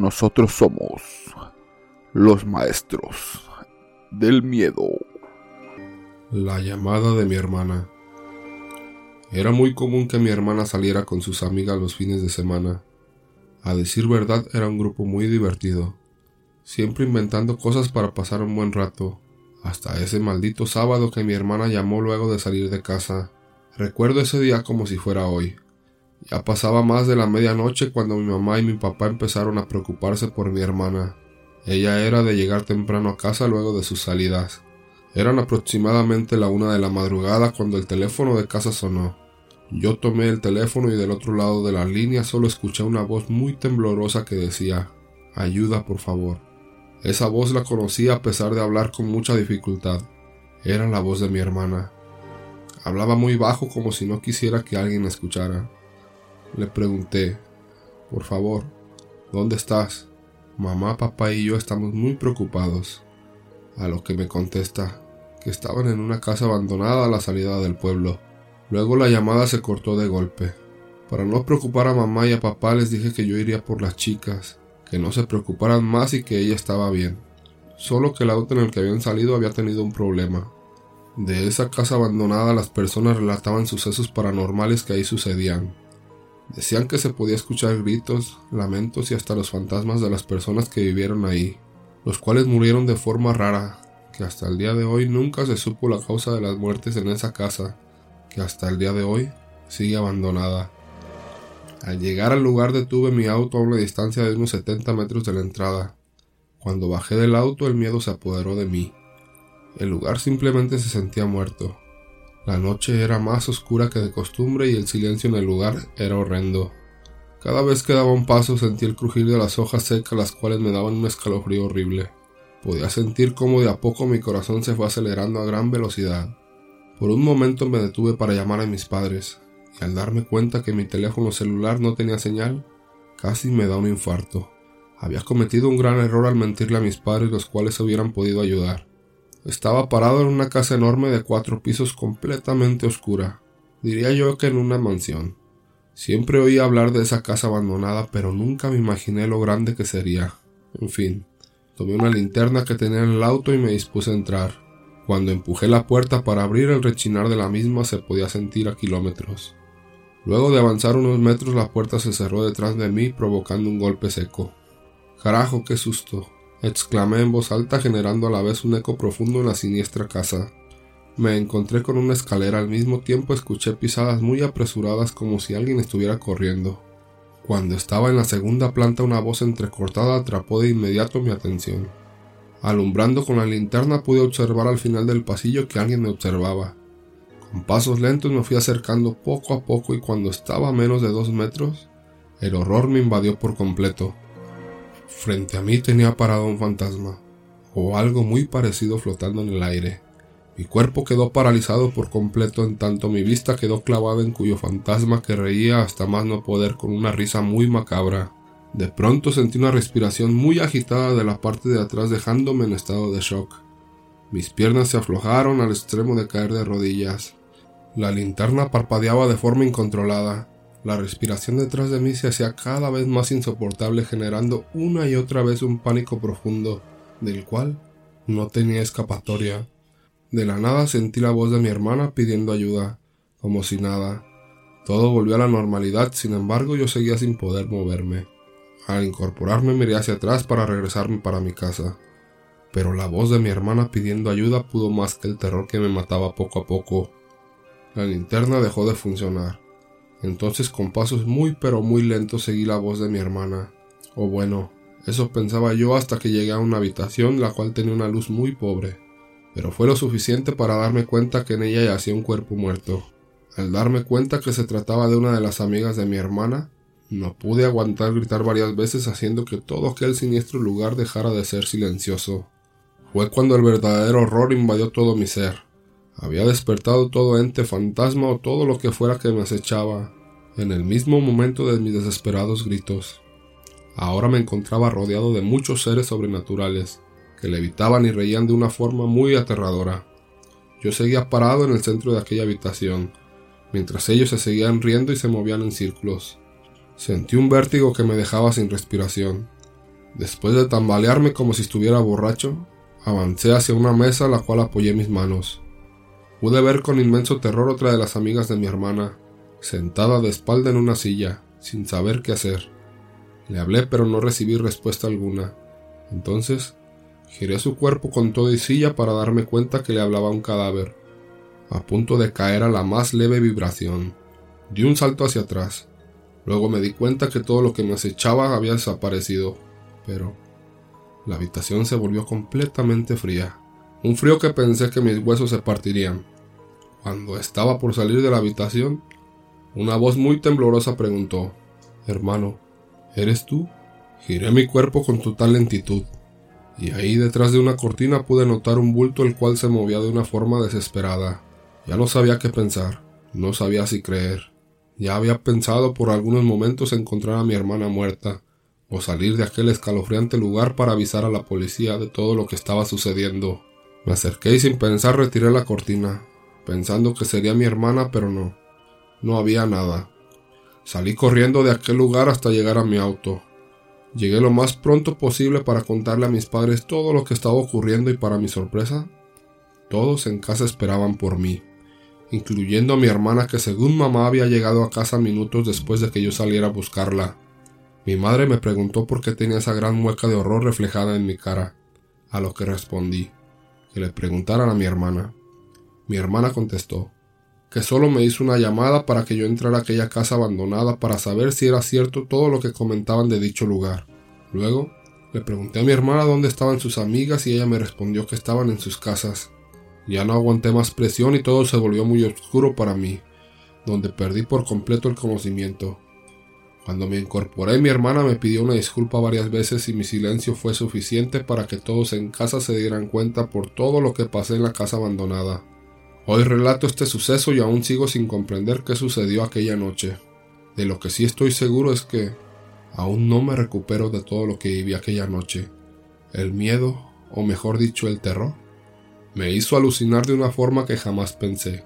Nosotros somos los maestros del miedo. La llamada de mi hermana. Era muy común que mi hermana saliera con sus amigas los fines de semana. A decir verdad, era un grupo muy divertido, siempre inventando cosas para pasar un buen rato, hasta ese maldito sábado que mi hermana llamó luego de salir de casa. Recuerdo ese día como si fuera hoy. Ya pasaba más de la medianoche cuando mi mamá y mi papá empezaron a preocuparse por mi hermana. Ella era de llegar temprano a casa luego de sus salidas. Eran aproximadamente la una de la madrugada cuando el teléfono de casa sonó. Yo tomé el teléfono y del otro lado de la línea solo escuché una voz muy temblorosa que decía Ayuda, por favor. Esa voz la conocí a pesar de hablar con mucha dificultad. Era la voz de mi hermana. Hablaba muy bajo como si no quisiera que alguien escuchara. Le pregunté, por favor, ¿dónde estás? Mamá, papá y yo estamos muy preocupados. A lo que me contesta, que estaban en una casa abandonada a la salida del pueblo. Luego la llamada se cortó de golpe. Para no preocupar a mamá y a papá les dije que yo iría por las chicas, que no se preocuparan más y que ella estaba bien. Solo que el auto en el que habían salido había tenido un problema. De esa casa abandonada las personas relataban sucesos paranormales que ahí sucedían. Decían que se podía escuchar gritos, lamentos y hasta los fantasmas de las personas que vivieron ahí, los cuales murieron de forma rara, que hasta el día de hoy nunca se supo la causa de las muertes en esa casa, que hasta el día de hoy sigue abandonada. Al llegar al lugar detuve mi auto a una distancia de unos 70 metros de la entrada. Cuando bajé del auto el miedo se apoderó de mí. El lugar simplemente se sentía muerto. La noche era más oscura que de costumbre y el silencio en el lugar era horrendo. Cada vez que daba un paso sentía el crujir de las hojas secas las cuales me daban un escalofrío horrible. Podía sentir cómo de a poco mi corazón se fue acelerando a gran velocidad. Por un momento me detuve para llamar a mis padres, y al darme cuenta que mi teléfono celular no tenía señal, casi me da un infarto. Había cometido un gran error al mentirle a mis padres los cuales se hubieran podido ayudar. Estaba parado en una casa enorme de cuatro pisos completamente oscura. Diría yo que en una mansión. Siempre oí hablar de esa casa abandonada, pero nunca me imaginé lo grande que sería. En fin, tomé una linterna que tenía en el auto y me dispuse a entrar. Cuando empujé la puerta para abrir el rechinar de la misma se podía sentir a kilómetros. Luego de avanzar unos metros la puerta se cerró detrás de mí provocando un golpe seco. Carajo, qué susto exclamé en voz alta generando a la vez un eco profundo en la siniestra casa. Me encontré con una escalera al mismo tiempo escuché pisadas muy apresuradas como si alguien estuviera corriendo. Cuando estaba en la segunda planta una voz entrecortada atrapó de inmediato mi atención. Alumbrando con la linterna pude observar al final del pasillo que alguien me observaba. Con pasos lentos me fui acercando poco a poco y cuando estaba a menos de dos metros, el horror me invadió por completo. Frente a mí tenía parado un fantasma, o algo muy parecido flotando en el aire. Mi cuerpo quedó paralizado por completo en tanto mi vista quedó clavada en cuyo fantasma que reía hasta más no poder con una risa muy macabra. De pronto sentí una respiración muy agitada de la parte de atrás dejándome en estado de shock. Mis piernas se aflojaron al extremo de caer de rodillas. La linterna parpadeaba de forma incontrolada. La respiración detrás de mí se hacía cada vez más insoportable generando una y otra vez un pánico profundo, del cual no tenía escapatoria. De la nada sentí la voz de mi hermana pidiendo ayuda, como si nada. Todo volvió a la normalidad, sin embargo yo seguía sin poder moverme. Al incorporarme miré hacia atrás para regresarme para mi casa. Pero la voz de mi hermana pidiendo ayuda pudo más que el terror que me mataba poco a poco. La linterna dejó de funcionar. Entonces con pasos muy pero muy lentos seguí la voz de mi hermana. O bueno, eso pensaba yo hasta que llegué a una habitación la cual tenía una luz muy pobre, pero fue lo suficiente para darme cuenta que en ella yacía un cuerpo muerto. Al darme cuenta que se trataba de una de las amigas de mi hermana, no pude aguantar gritar varias veces haciendo que todo aquel siniestro lugar dejara de ser silencioso. Fue cuando el verdadero horror invadió todo mi ser. Había despertado todo ente fantasma o todo lo que fuera que me acechaba, en el mismo momento de mis desesperados gritos. Ahora me encontraba rodeado de muchos seres sobrenaturales, que levitaban y reían de una forma muy aterradora. Yo seguía parado en el centro de aquella habitación, mientras ellos se seguían riendo y se movían en círculos. Sentí un vértigo que me dejaba sin respiración. Después de tambalearme como si estuviera borracho, avancé hacia una mesa a la cual apoyé mis manos. Pude ver con inmenso terror otra de las amigas de mi hermana, sentada de espalda en una silla, sin saber qué hacer. Le hablé pero no recibí respuesta alguna. Entonces, giré su cuerpo con todo y silla para darme cuenta que le hablaba un cadáver, a punto de caer a la más leve vibración. Di un salto hacia atrás. Luego me di cuenta que todo lo que me acechaba había desaparecido, pero la habitación se volvió completamente fría. Un frío que pensé que mis huesos se partirían. Cuando estaba por salir de la habitación, una voz muy temblorosa preguntó, Hermano, ¿eres tú? Giré mi cuerpo con total lentitud, y ahí detrás de una cortina pude notar un bulto el cual se movía de una forma desesperada. Ya no sabía qué pensar, no sabía si creer. Ya había pensado por algunos momentos encontrar a mi hermana muerta, o salir de aquel escalofriante lugar para avisar a la policía de todo lo que estaba sucediendo. Me acerqué y sin pensar retiré la cortina, pensando que sería mi hermana, pero no. No había nada. Salí corriendo de aquel lugar hasta llegar a mi auto. Llegué lo más pronto posible para contarle a mis padres todo lo que estaba ocurriendo y para mi sorpresa, todos en casa esperaban por mí, incluyendo a mi hermana que según mamá había llegado a casa minutos después de que yo saliera a buscarla. Mi madre me preguntó por qué tenía esa gran mueca de horror reflejada en mi cara, a lo que respondí, que le preguntaran a mi hermana. Mi hermana contestó, que solo me hizo una llamada para que yo entrara a aquella casa abandonada para saber si era cierto todo lo que comentaban de dicho lugar. Luego, le pregunté a mi hermana dónde estaban sus amigas y ella me respondió que estaban en sus casas. Ya no aguanté más presión y todo se volvió muy oscuro para mí, donde perdí por completo el conocimiento. Cuando me incorporé mi hermana me pidió una disculpa varias veces y mi silencio fue suficiente para que todos en casa se dieran cuenta por todo lo que pasé en la casa abandonada. Hoy relato este suceso y aún sigo sin comprender qué sucedió aquella noche. De lo que sí estoy seguro es que aún no me recupero de todo lo que viví aquella noche. El miedo, o mejor dicho el terror, me hizo alucinar de una forma que jamás pensé.